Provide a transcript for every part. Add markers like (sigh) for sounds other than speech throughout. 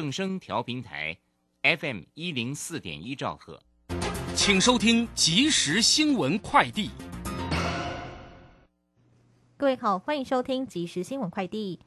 正声调频台，FM 一零四点一兆赫，请收听即时新闻快递。各位好，欢迎收听即时新闻快递。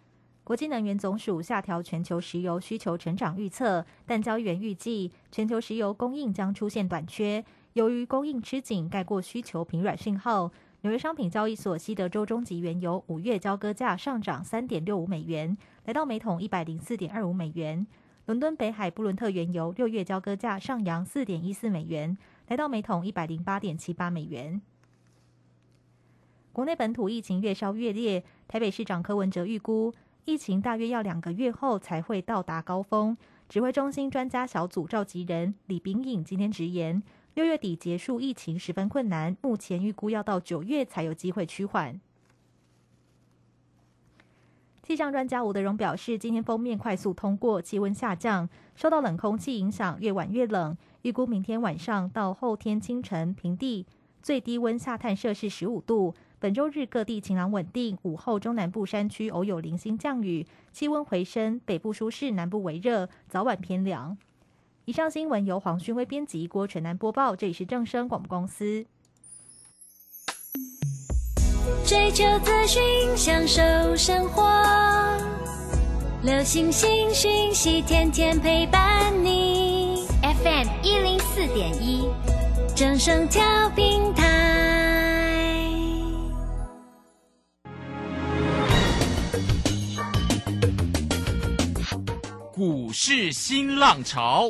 国际能源总署下调全球石油需求成长预测，但交易员预计全球石油供应将出现短缺。由于供应吃紧，盖过需求疲软讯号，纽约商品交易所西德州中级原油五月交割价上涨三点六五美元，来到每桶一百零四点二五美元。伦敦北海布伦特原油六月交割价上扬四点一四美元，来到每桶一百零八点七八美元。国内本土疫情越烧越烈，台北市长柯文哲预估。疫情大约要两个月后才会到达高峰。指挥中心专家小组召集人李炳颖今天直言，六月底结束疫情十分困难，目前预估要到九月才有机会趋缓。气象专家吴德荣表示，今天封面快速通过，气温下降，受到冷空气影响，越晚越冷。预估明天晚上到后天清晨平地最低温下探摄氏十五度。本周日各地晴朗稳定，午后中南部山区偶有零星降雨，气温回升，北部舒适，南部微热，早晚偏凉。以上新闻由黄勋威编辑，郭纯南播报。这里是正声广播公司。追求资讯，享受生活，流星星讯息，天天陪伴你。FM 一零四点一，正声调频台。股市新浪潮，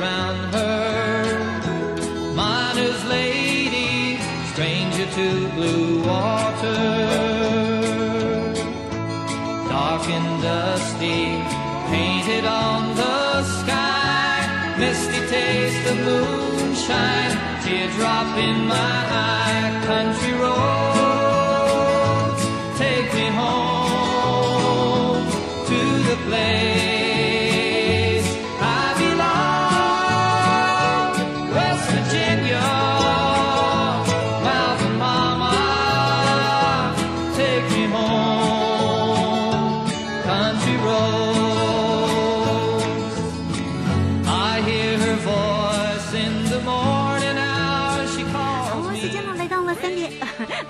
of moonshine, teardrop in my eye.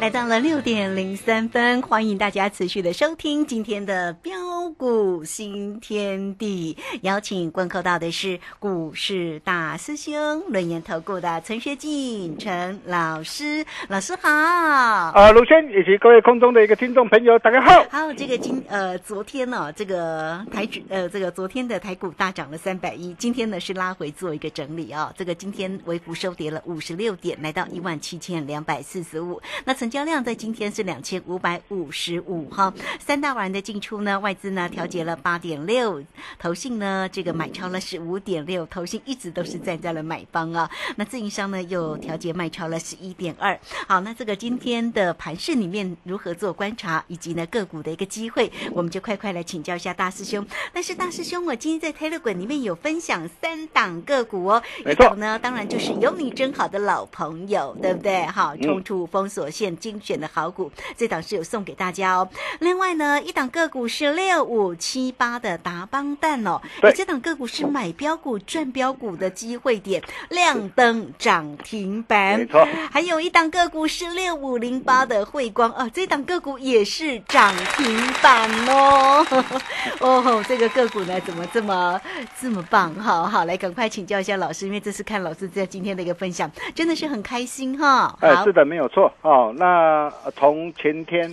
来到了六点零三分，欢迎大家持续的收听今天的标股新天地，邀请观看到的是股市大师兄轮研投顾的陈学进陈老师，老师好。啊，卢轩以及各位空中的一个听众朋友，大家好。好，这个今呃昨天呢、这个台指呃这个昨天的台股大涨了三百一，今天呢是拉回做一个整理啊、这个今天微幅收跌了五十六点，来到一万七千两百四十五。那成交量在今天是两千五百五十五哈。三大法人的进出呢，外资呢调节了八点六，投信呢这个买超了十五点六，投信一直都是站在了买方啊。那自营商呢又调节卖超了十一点二。好，那这个今天的盘市里面如何做观察，以及呢个股的一个机会，我们就快快来请教一下大师兄。但是大师兄，我今天在 Telegram 里面有分享三档个股哦，没错一档呢当然就是有你真好的老朋友，对不对？好，冲出封锁线面精选的好股，这档是有送给大家哦。另外呢，一档个股是六五七八的达邦蛋哦，对诶这档个股是买标股赚标股的机会点，亮灯涨停板。没错，还有一档个股是六五零八的汇光哦，这档个股也是涨停板哦。(laughs) 哦，这个个股呢，怎么这么这么棒？好好，来赶快请教一下老师，因为这是看老师在今天的一个分享，真的是很开心哈。哎，好是，的，没有错哦。那那从前天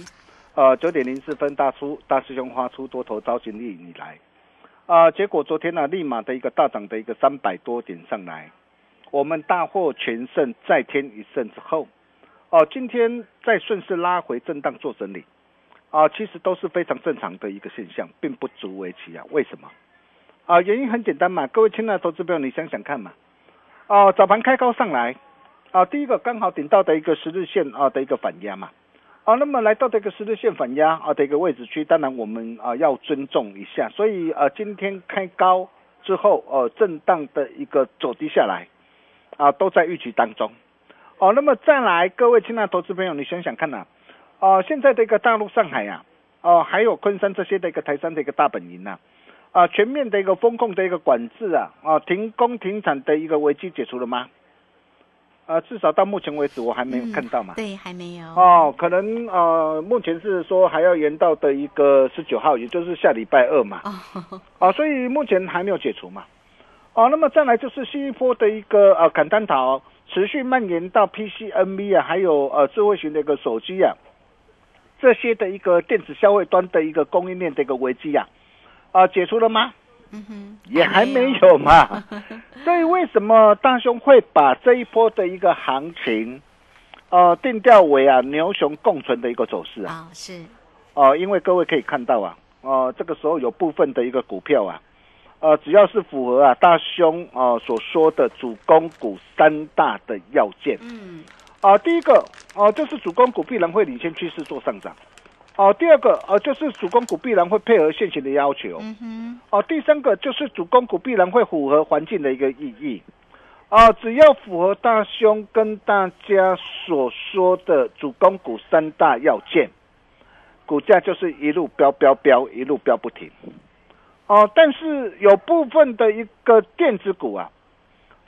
呃九点零四分大出大师兄发出多头招行力以来，啊、结果昨天呢、立马的一个大涨的一个三百多点上来，我们大获全胜，再添一胜之后，哦、今天再顺势拉回震荡做整理，啊、其实都是非常正常的一个现象，并不足为奇啊。为什么？啊、原因很简单嘛，各位亲爱的投资朋友，你想想看嘛，哦、早盘开高上来。啊，第一个刚好顶到的一个十日线啊的一个反压嘛，啊，那么来到这个十日线反压啊的一个位置区，当然我们啊要尊重一下，所以啊今天开高之后，呃震荡的一个走低下来，啊都在预期当中，哦，那么再来各位亲爱的投资朋友，你想想看呐、啊，现在的一个大陆上海呀、哦、还有昆山这些的一个台山的一个大本营呐、啊，全面的一个风控的一个管制啊，啊停工停产的一个危机解除了吗？呃，至少到目前为止我还没有看到嘛。对，还没有。哦，可能呃，目前是说还要延到的一个十九号，也就是下礼拜二嘛。哦，啊，所以目前还没有解除嘛。哦，那么再来就是新一波的一个呃砍单潮持续蔓延到 PC、NV 啊，还有呃智慧型的一个手机啊，这些的一个电子消费端的一个供应链的一个危机啊，啊、解除了吗？嗯哼，也还没有嘛。所以为什么大兄会把这一波的一个行情，呃，定调为啊牛熊共存的一个走势啊？啊，是，哦、因为各位可以看到啊，哦、这个时候有部分的一个股票啊，呃，只要是符合啊大兄啊、呃所说的主攻股三大的要件嗯，啊、第一个哦、就是主攻股必然会领先趋势做上涨。哦，第二个呃，就是主攻股必然会配合现行的要求。嗯哼，哦，第三个就是主攻股必然会符合环境的一个意义。啊，只要符合大兄跟大家所说的主攻股三大要件，股价就是一路飙飙飙，一路飙不停。哦，但是有部分的一个电子股啊，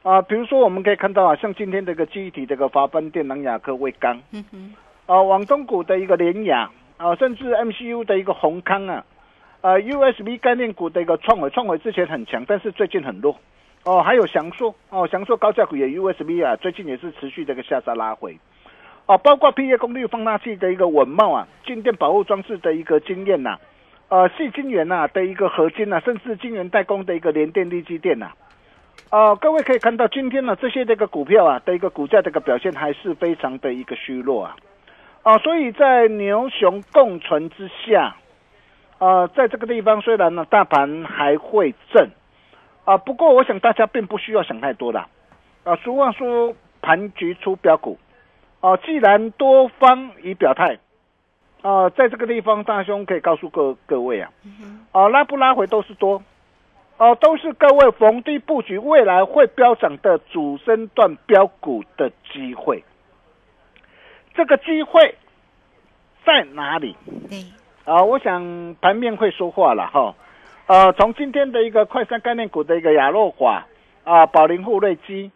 啊，比如说我们可以看到啊，像今天这个记忆体这个华邦电、南亚科、威刚，嗯哼，啊，网中股的一个联雅啊，甚至 MCU 的一个宏康啊，呃，USB 概念股的一个创伟，创伟之前很强，但是最近很弱。哦，还有翔硕哦，翔硕高价股也 USB 啊，最近也是持续的一个下杀拉回。哦，包括 P A 功率放大器的一个稳茂啊，静电保护装置的一个经验呐、呃，细晶圆呐的一个合金呐、甚至晶圆代工的一个联电、力积电呐、呃，各位可以看到今天呢这些这个股票啊的一个股价的一个表现还是非常的一个虚弱啊。啊，所以在牛熊共存之下，呃，在这个地方虽然呢大盘还会震，啊，不过我想大家并不需要想太多啦。啊，俗话说盘局出标股，啊，既然多方已表态，啊，在这个地方大兄可以告诉各各位啊，啊，拉不拉回都是多，哦、都是各位逢低布局未来会飙涨的主升段标股的机会。这个机会在哪里？对，啊，我想盘面会说话了哈。呃，从今天的一个快三概念股的一个亚诺华啊，宝林富瑞基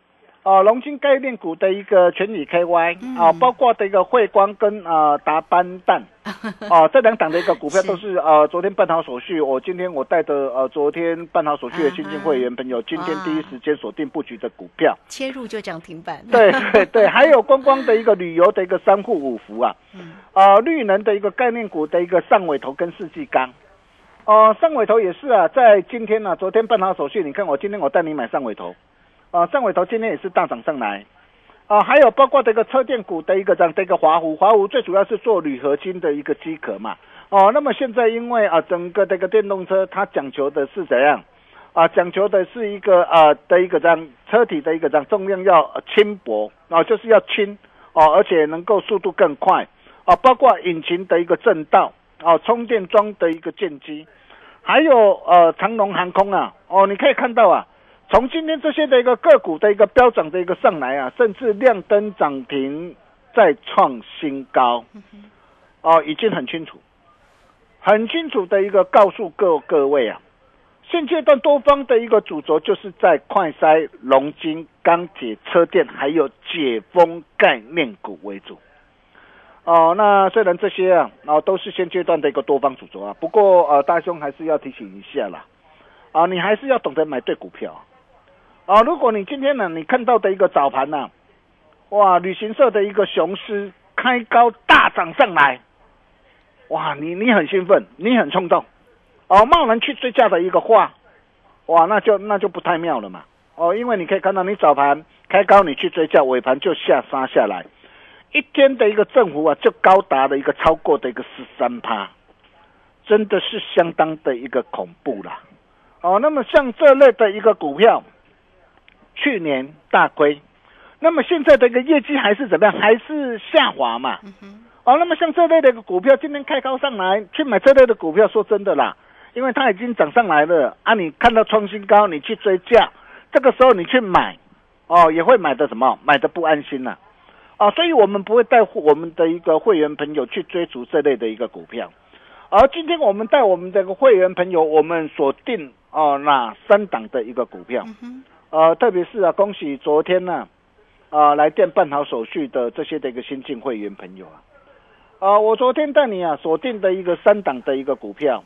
啊，龙金概念股的一个全宇 KY 啊，包括的一个汇光跟啊达班蛋 (laughs) 啊，这两档的一个股票都是呃昨天办好手续，我今天我带着呃昨天办好手续的新进会员朋友，今天第一时间锁定布局的股票。切入就涨停板。对对对，还有观光的一个旅游的一个三户五福啊，嗯。啊、绿能的一个概念股的一个上尾头跟世纪钢，哦、上尾头也是啊，在今天呢、昨天办好手续，你看我今天我带你买上尾头，啊、上尾头今天也是大涨上来，啊、还有包括这个车电股的一个这样的一个华湖，华湖最主要是做铝合金的一个机壳嘛，哦，那么现在因为啊、整个这个电动车它讲求的是怎样？啊，讲求的是一个啊的一个这样车体的一个这样重量要轻薄啊，就是要轻哦、而且能够速度更快。啊，包括引擎的一个震道啊，充电桩的一个建机，还有呃长龙航空啊哦，你可以看到啊，从今天这些的一个个股的一个飙涨的一个上来啊，甚至亮灯涨停再创新高，哦，已经很清楚，很清楚的一个告诉各各位啊，现阶段多方的一个主轴就是在快筛、龙金、钢铁、车电，还有解封概念股为主。哦，那虽然这些啊，啊都是现阶段的一个多方主轴啊，不过呃，大兄还是要提醒一下啦，啊，你还是要懂得买对股票啊。如果你今天呢，你看到的一个早盘呢、哇，旅行社的一个雄狮开高大涨上来，哇，你你很兴奋，你很冲动，哦，贸然去追价的一个话，哇，那就那就不太妙了嘛。哦，因为你可以看到，你早盘开高，你去追价，尾盘就下杀下来。一天的一个振幅啊，就高达了一个超过的一个十三趴，真的是相当的一个恐怖啦。哦，那么像这类的一个股票，去年大亏，那么现在的一个业绩还是怎么样？还是下滑嘛。哦，那么像这类的一个股票，今天开高上来，去买这类的股票，说真的啦，因为它已经涨上来了啊，你看到创新高，你去追价，这个时候你去买，哦，也会买的什么？买的不安心呐。啊，所以我们不会带我们的一个会员朋友去追逐这类的一个股票，而今天我们带我们这个会员朋友，我们锁定哦那三档的一个股票，呃，特别是啊，恭喜昨天呢，啊来电办好手续的这些的一个新进会员朋友啊，啊，我昨天带你啊锁定的一个三档的一个股票，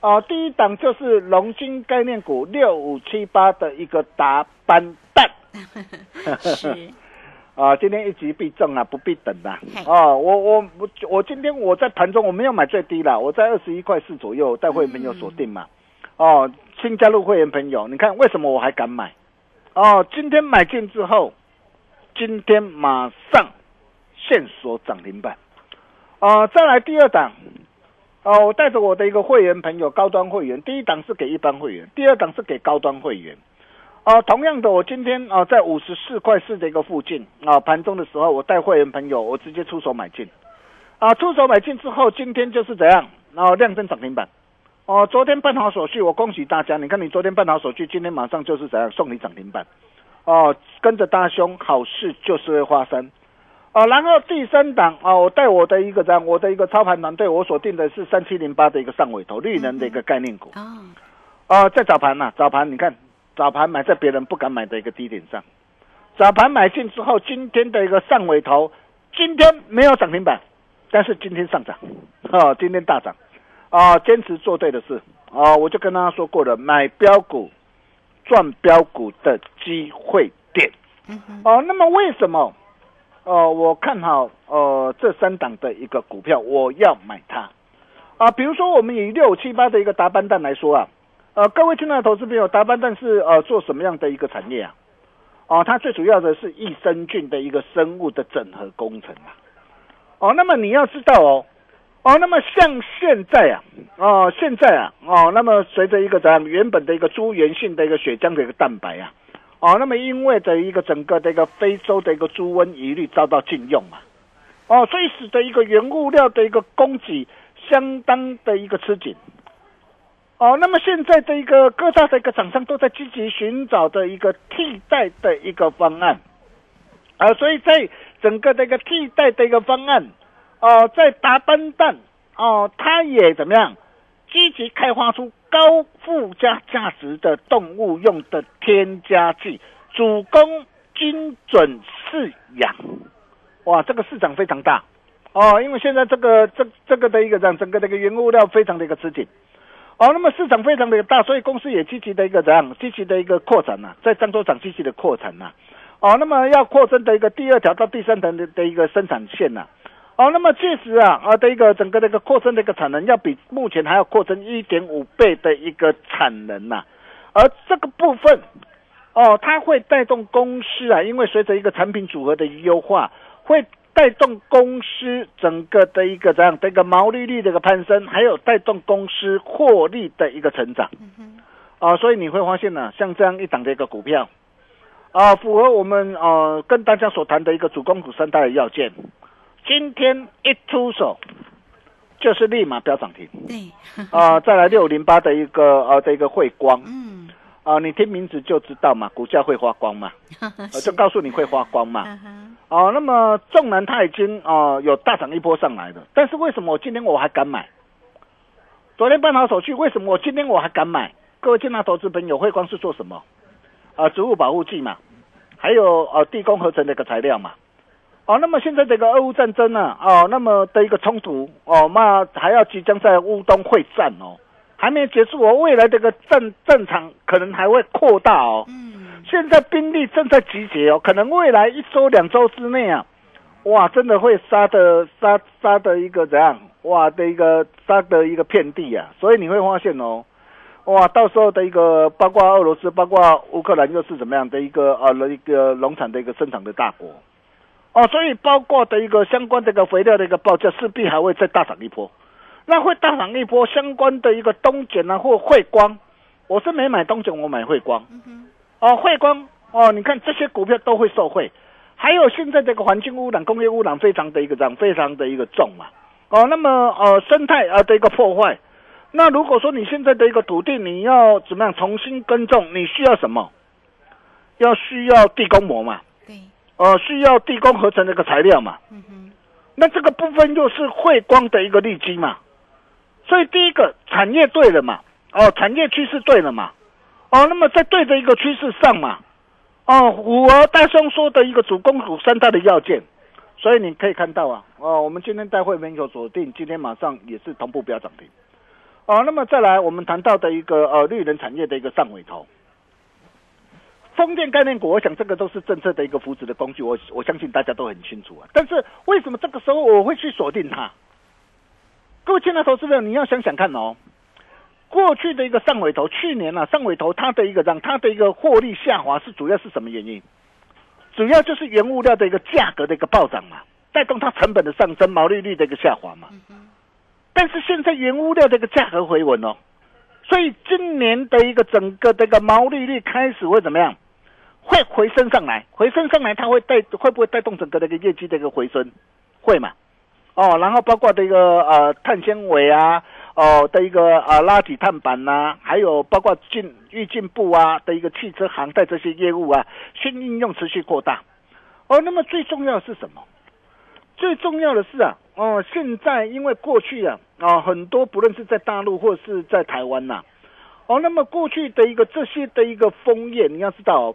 啊，第一档就是龙金概念股六五七八的一个达班蛋。(laughs) 是 (laughs) 啊，今天一击必中啊，不必等啦嘿。哦，我我我我今天我在盘中我没有买最低啦，我在二十一块四左右带会员朋友锁定嘛。哦，新加入会员朋友，你看为什么我还敢买？哦，今天买进之后，今天马上现锁涨停板。哦，再来第二档。哦，我带着我的一个会员朋友，高端会员，第一档是给一般会员，第二档是给高端会员。啊，同样的，我今天啊在五十四块四的一个附近啊，盘中的时候，我带会员朋友，我直接出手买进，啊，出手买进之后，今天就是怎样，然后亮灯涨停板，哦、昨天办好手续，我恭喜大家，你看你昨天办好手续，今天马上就是怎样送你涨停板，哦、跟着大兄，好事就是会发生，哦、然后第三档啊，我带我的一个这样，我的一个操盘团队，我锁定的是三七零八的一个上尾头绿能的一个概念股，哦，啊，在早盘呐、早盘你看，早盘买在别人不敢买的一个低点上，早盘买进之后，今天的一个上尾头，今天没有涨停板，但是今天上涨，哦，今天大涨，啊，坚持做对的事，啊，我就跟大家说过了，买标股赚标股的机会点，哦，那么为什么？呃，我看好呃这三档的一个股票，我要买它啊。比如说，我们以六七八的一个达班蛋来说啊，呃，各位亲爱的投资朋友，达班蛋是呃做什么样的一个产业啊？哦、它最主要的是益生菌的一个生物的整合工程啊。哦，那么你要知道哦，哦，那么像现在啊，哦，现在啊，哦，那么随着一个怎样原本的一个猪源性的一个血浆的一个蛋白啊，哦，那么因为的一个整个的一个非洲的一个猪瘟一律遭到禁用嘛，哦，所以使得一个原物料的一个供给相当的一个吃紧。哦，那么现在的一个各大的一个厂商都在积极寻找的一个替代的一个方案，啊，所以在整个的一个替代的一个方案，哦、在达班蛋哦，它也怎么样积极开发出高附加价值的动物用的添加剂，主攻精准饲养，哇，这个市场非常大。哦，因为现在这个这这个的一个这样整个的一个原物料非常的一个吃紧。哦，那么市场非常的大，所以公司也积极的一个怎样，积极的一个扩展呐、在漳州厂积极的扩产呐、哦，那么要扩增的一个第二条到第三条的的一个生产线呐、哦，那么确实啊啊的一个整个的一个扩增的一个产能，要比目前还要扩增一点五倍的一个产能呐、而这个部分，哦，它会带动公司啊，因为随着一个产品组合的优化，会带动公司整个的一个这样的一个毛利率的一个攀升，还有带动公司获利的一个成长。啊，所以你会发现呢、像这样一档的一个股票，啊，符合我们呃跟大家所谈的一个主攻股三大的要件，今天一出手就是立马飙涨停对，(laughs) 啊，再来六零八的一个呃的一个汇光，嗯，啊，你听名字就知道嘛，股价会发光嘛，(laughs) 我就告诉你会发光嘛。(laughs) 哦，那么纵然它已经哦有大涨一波上来的，但是为什么我今天我还敢买？昨天办好手续，为什么我今天我还敢买？各位进来投资朋友，汇光是做什么？啊，植物保护剂嘛，还有呃地宫合成的一个材料嘛。哦，那么现在这个俄乌战争呢、哦，那么的一个冲突哦，那还要即将在乌东会战哦，还没结束哦，未来这个战战场可能还会扩大哦。嗯，现在兵力正在集结哦，可能未来一周两周之内啊，哇，真的会杀的杀杀的一个怎样？哇的一个杀的一个遍地啊！所以你会发现哦，哇，到时候的一个包括俄罗斯，包括乌克兰又是怎么样的一个呃一个农产的一个生产的大国哦，所以包括的一个相关的一个肥料的一个报价势必还会再大涨一波，那会大涨一波相关的一个东碱啊或汇光，我是没买东碱，我买汇光。哦，汇光哦，你看这些股票都会受惠，还有现在这个环境污染、工业污染非常的一个涨，非常的一个重嘛。哦，那么呃生态啊的一个破坏，那如果说你现在的一个土地你要怎么样重新耕种，你需要什么？要需要地公膜嘛，对，呃，需要地工合成的一个材料嘛。嗯哼，那这个部分又是汇光的一个利基嘛，所以第一个产业对了嘛，哦，产业趋势对了嘛，哦，那么在对的一个趋势上嘛，哦，符合大兄说的一个主攻股三大的要件，所以你可以看到啊，哦，我们今天带会员有锁定，今天马上也是同步标涨停，哦，那么再来我们谈到的一个呃绿能产业的一个上尾头。风电概念股，我想这个都是政策的一个扶持的工具，我我相信大家都很清楚啊。但是为什么这个时候我会去锁定它？各位亲爱的投资者，你要想想看哦，过去的一个上尾头，去年啊上尾头它的一个让它的一个获利下滑是主要是什么原因？主要就是原物料的一个价格的一个暴涨嘛，带动它成本的上升，毛利率的一个下滑嘛。但是现在原物料的一个价格回稳哦，所以今年的一个整个这个毛利率开始会怎么样？会回升上来，回升上来，它会带会不会带动整个的一个业绩的一个回升？会嘛？哦，然后包括这个呃碳纤维啊，哦的一个呃拉体碳板呐、还有包括进预进步啊的一个汽车航太这些业务啊，新应用持续扩大。哦，那么最重要的是什么？最重要的是啊，哦，现在因为过去啊，啊、很多不论是在大陆或是在台湾呐、哦，那么过去的一个这些的一个枫叶，你要知道，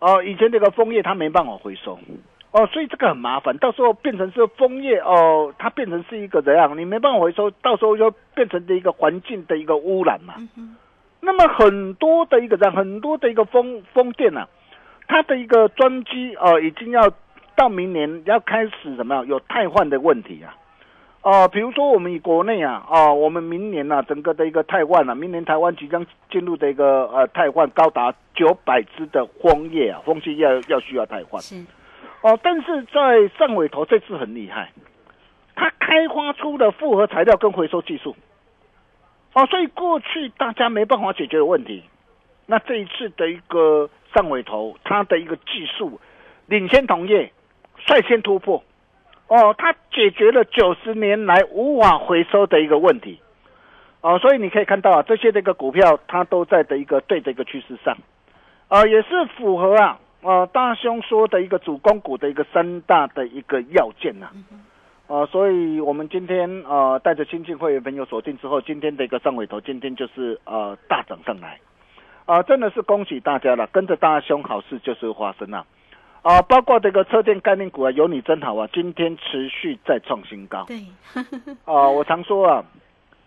哦，以前这个枫叶它没办法回收，哦，所以这个很麻烦，到时候变成是枫叶哦，它变成是一个怎样？你没办法回收，到时候就变成的一个环境的一个污染嘛。那么很多的一个这样，很多的一个风风电啊，它的一个专机哦，已经要到明年要开始怎么样？有汰换的问题啊。哦、比如说我们以国内啊，啊、我们明年啊，整个的一个汰换啊，明年台湾即将进入的一个呃汰换高达九百只的枫叶啊，枫叶要要需要汰换。是，哦，但是在上尾头这次很厉害，它开发出的复合材料跟回收技术。哦，所以过去大家没办法解决的问题，那这一次的一个上尾头，它的一个技术领先同业，率先突破。哦，它解决了九十年来无法回收的一个问题。哦，所以你可以看到啊，这些的一个股票，它都在的一个对的一个趋势上。呃，也是符合啊，呃，大兄说的一个主攻股的一个三大的一个要件呐、呃，所以我们今天呃带着新进会员朋友锁定之后，今天的一个上尾头，今天就是呃大涨上来，啊、真的是恭喜大家了，跟着大兄好事就是发生了，啊、包括这个车电概念股啊，有你真好啊，今天持续再创新高，对，(laughs) (laughs) 啊、我常说啊，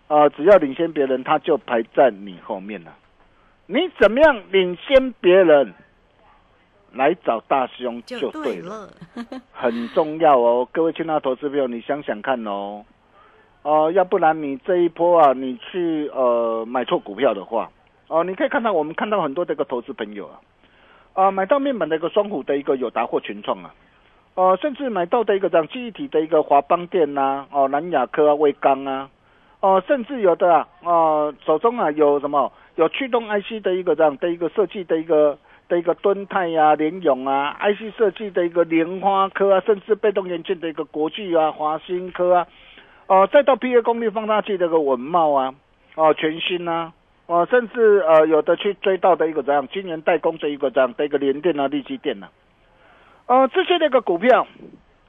啊、只要领先别人，他就排在你后面了。你怎么样领先别人，来找大兄就就对了。对了，(laughs) 很重要哦，各位亲爱的投资朋友，你想想看哦，哦、要不然你这一波啊，你去呃买错股票的话，哦、你可以看到我们看到很多这个投资朋友啊，啊、买到面板的一个双虎的一个友达或群创啊，呃，甚至买到的一个这样记忆体的一个华邦电呐、哦、南亚科啊、威刚啊，哦、甚至有的啊，呃，手中啊有什么？有驱动 IC 的一个这样的一个设计的一个的一个敦泰呀、联咏啊，IC 设计的一个莲花科啊，甚至被动元件的一个国巨啊、华新科啊，哦、再到 PA 功率放大器的一个稳茂啊，哦、全新啊，哦，甚至呃有的去追到的一个这样今年代工这一个这样的一个联电啊、力基电呢、呃这些那个股票，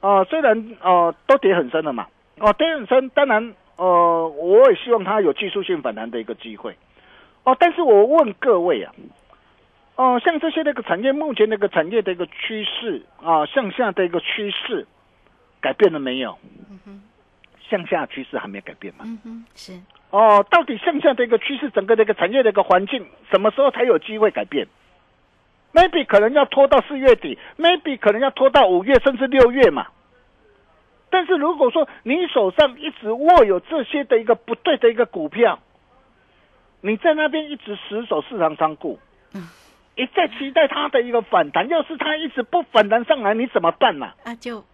呃虽然呃都跌很深了嘛，哦跌很深，当然呃我也希望它有技术性反弹的一个机会，哦但是我问各位啊，哦像这些那个产业目前那个产业的一个趋势啊向下的一个趋势改变了没有？嗯哼向下趋势还没有改变嘛？嗯哼，是哦，到底向下的一个趋势，整个的一个产业的一个环境，什么时候才有机会改变？maybe 可能要拖到四月底，maybe 可能要拖到五月甚至六月嘛。但是如果说你手上一直握有这些的一个不对的一个股票，你在那边一直死守市场仓库，一再期待它的一个反弹，要是它一直不反弹上来，你怎么办呢、啊，就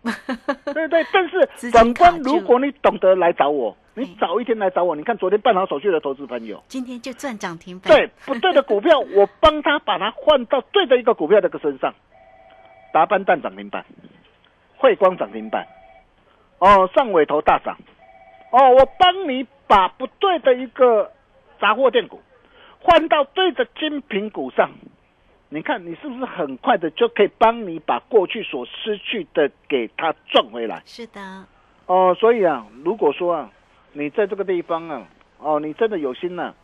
对对，但是 (laughs) 反观，如果你懂得来找我，你嗯早一天来找我，你看昨天办好手续的投资朋友，今天就赚涨停板，对不对的股票，我帮他把它换到对的一个股票的个身上，达班蛋涨停板，汇光涨停板，哦，上尾头大涨，哦，我帮你把不对的一个杂货店股换到对的精品股上。你看，你是不是很快的就可以帮你把过去所失去的给它赚回来？是的，哦，所以啊，如果说啊，你在这个地方啊，哦，你真的有心呐、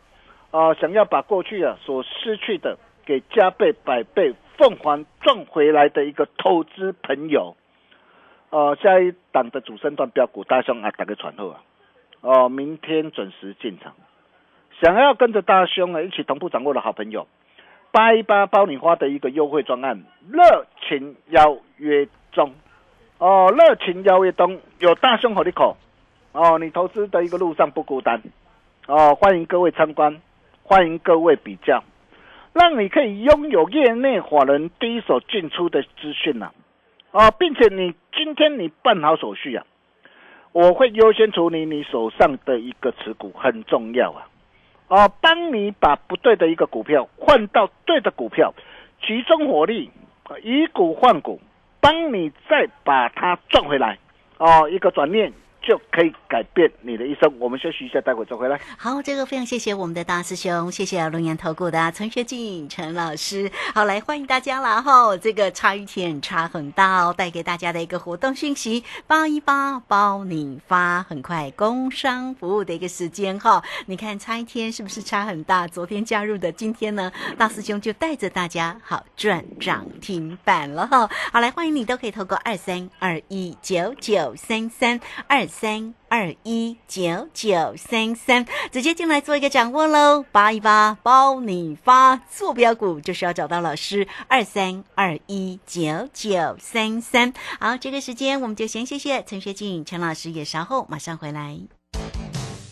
啊，想要把过去啊所失去的给加倍、百倍、凤凰赚回来的一个投资朋友，哦，下一档的主升段标股大兄啊，打个传后啊，哦，明天准时进场，想要跟着大兄啊一起同步掌握的好朋友，八一八包你花的一个优惠专案，热情邀约中。哦，热情邀约中有大兄和你口，哦，你投资的一个路上不孤单，哦，欢迎各位参观，欢迎各位比较，让你可以拥有业内法人第一手进出的资讯呐，哦，并且你今天你办好手续啊，我会优先处理你手上的一个持股，很重要啊，哦，帮你把不对的一个股票换到对的股票，集中火力，以股换股。帮你再把它赚回来，哦，一个转念。就可以改变你的一生。我们休息一下，待会再回来。好，这个非常谢谢我们的大师兄，谢谢龙岩投顾的陈学进陈老师。好，来欢迎大家啦！哈，这个差一天差很大哦，带给大家的一个活动讯息，八一八包你发，很快工商服务的一个时间哈。你看差一天是不是差很大？昨天加入的，今天呢，大师兄就带着大家好赚涨停板了哈。好，来欢迎你都可以透过二三二一九九三三二三。二一九九三三，直接进来做一个掌握喽！扒一扒包你发，坐标股就是要找到老师二三二一九九三三。好，这个时间我们就先谢谢陈学静陈老师，也稍后马上回来。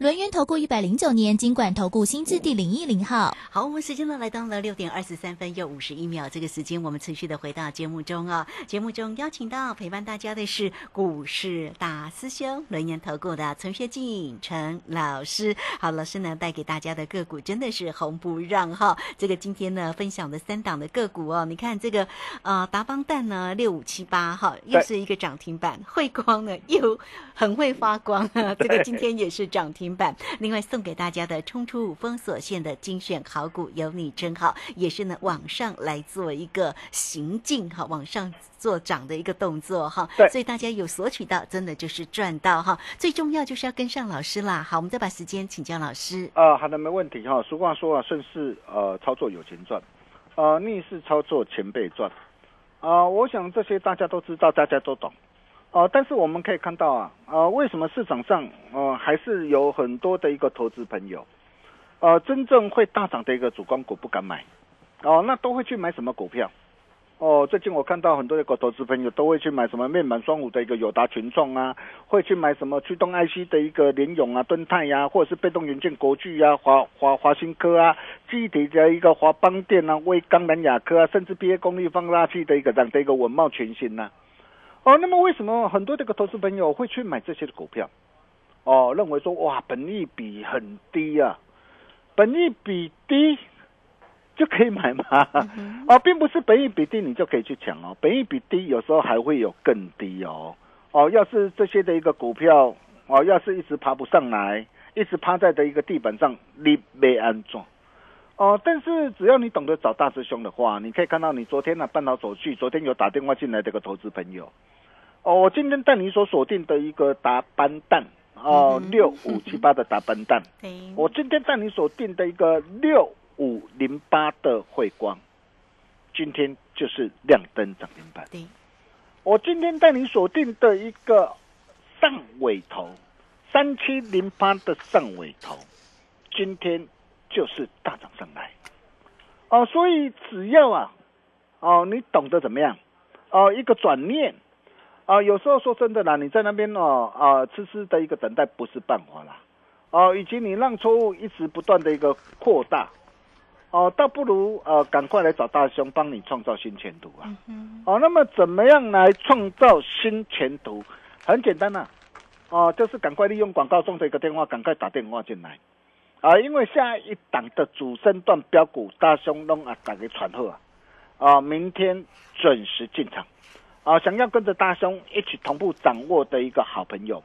轮源投顾一百零九年经管投顾新字第零一零号。好，我们时间呢来到了六点二十三分又五十一秒，这个时间我们持续的回到节目中哦。节目中邀请到陪伴大家的是股市大师兄轮研投顾的陈学进陈老师。好，老师呢带给大家的个股真的是红不让哈。这个今天呢分享的三档的个股哦，你看这个呃达邦蛋呢六五七八哈，又是一个涨停板，汇光呢又很会发光啊，这个今天也是涨停。停板。另外送给大家的冲出五封锁线的精选好股，有你真好，也是呢往上来做一个行进哈，往上做涨的一个动作哈。对所以大家有索取到，真的就是赚到哈。最重要就是要跟上老师啦。好，我们再把时间请教老师。啊，好的，没问题哈。俗话说啊，顺势呃操作有钱赚，呃逆势操作钱倍赚。啊、我想这些大家都知道，大家都懂。哦、但是我们可以看到啊，呃，为什么市场上呃还是有很多的一个投资朋友，呃，真正会大涨的一个主光股不敢买，哦、那都会去买什么股票？哦，最近我看到很多的一个投资朋友都会去买什么面板双五的一个友达群创啊，会去买什么驱动 IC 的一个联咏啊、敦泰呀、或者是被动元件国巨呀、华华华新科啊、记忆体的一个华邦电啊、威刚南亚科啊，甚至 BA 功率放大器的一个这样的一个文茂全新呐、哦，那么为什么很多这个投资朋友会去买这些的股票？哦，认为说哇，本益比很低啊，本益比低就可以买吗？哦，并不是本益比低你就可以去抢哦，本益比低有时候还会有更低哦。哦，要是这些的一个股票哦，要是一直爬不上来，一直趴在的一个地板上，你没安装。哦，但是只要你懂得找大师兄的话，你可以看到你昨天呢、办好手续，昨天有打电话进来这个投资朋友。哦，我今天带你所锁定的一个达班蛋哦，六五七八的达班蛋，我今天带你锁定的一个六五零八的汇光，今天就是亮灯涨停板。我今天带你锁定的一个上尾头三七零八的上尾头，今天就是大涨上来。哦，所以只要啊，哦，你懂得怎么样，哦，一个转念，啊，有时候说真的啦，你在那边哦，啊，痴痴的一个等待不是办法啦，哦，以及你让错误一直不断的一个扩大，哦，倒不如呃，赶快来找大兄帮你创造新前途啊。哦，那么怎么样来创造新前途？很简单呐、哦，就是赶快利用广告中的一个电话，赶快打电话进来啊！因为下一档的主升段标股大兄弄啊，打给传后啊，啊，明天准时进场啊！想要跟着大兄一起同步掌握的一个好朋友，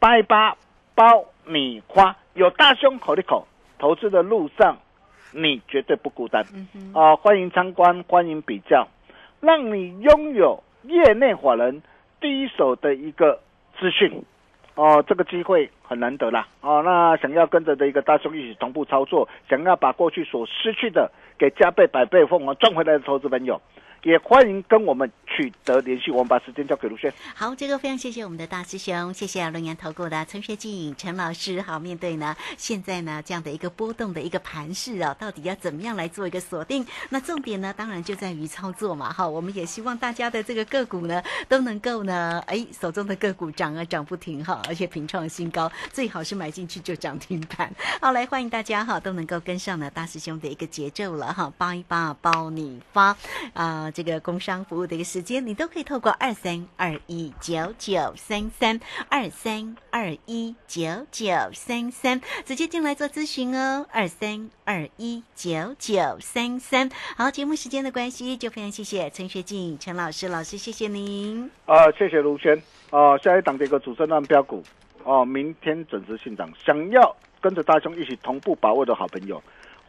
八一八包米花，有大兄口的口，投资的路上你绝对不孤单。啊，欢迎参观，欢迎比较，让你拥有业内法人第一手的一个资讯。哦，这个机会很难得啦。哦，那想要跟着的一个大兄一起同步操作，想要把过去所失去的给加倍、百倍、凤凰赚回来的投资朋友，也欢迎跟我们取得联系。我们把时间交给卢轩。好，这个非常谢谢我们的大师兄，谢谢龙岩投顾的陈学静陈老师。好，面对呢现在呢这样的一个波动的一个盘势啊，到底要怎么样来做一个锁定？那重点呢，当然就在于操作嘛。哈，我们也希望大家的这个个股呢都能够呢，哎，手中的个股涨啊涨不停哈，而且平创新高，最好是买进去就涨停板。好，来欢迎大家哈都能够跟上呢大师兄的一个节奏了哈，八一八包你发啊、这个工商服务的一个时间，你都可以透过二三二一九九三三二三二一九九三三直接进来做咨询哦，二三二一九九三三。好，节目时间的关系，就非常谢谢陈学静陈老师，老师谢谢您。啊，谢谢卢轩。哦、下一档的一个主升段标股，哦，明天准时进场。想要跟着大兄一起同步把握的好朋友，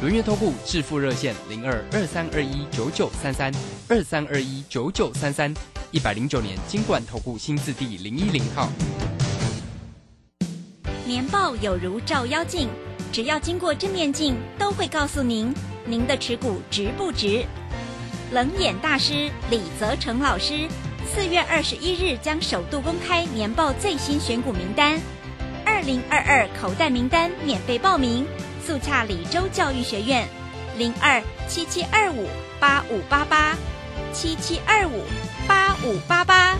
轮月投顾致富热线零二二三二一九九三三二三二一九九三三，一百零九年经管投顾新字第零一零号。年报有如照妖镜，只要经过正面镜，都会告诉您您的持股值不值。冷眼大师李泽成老师四月二十一日将首度公开年报最新选股名单，二零二二口袋名单免费报名，素洽李州教育学院，零二七七二五八五八八七七二五八五八八。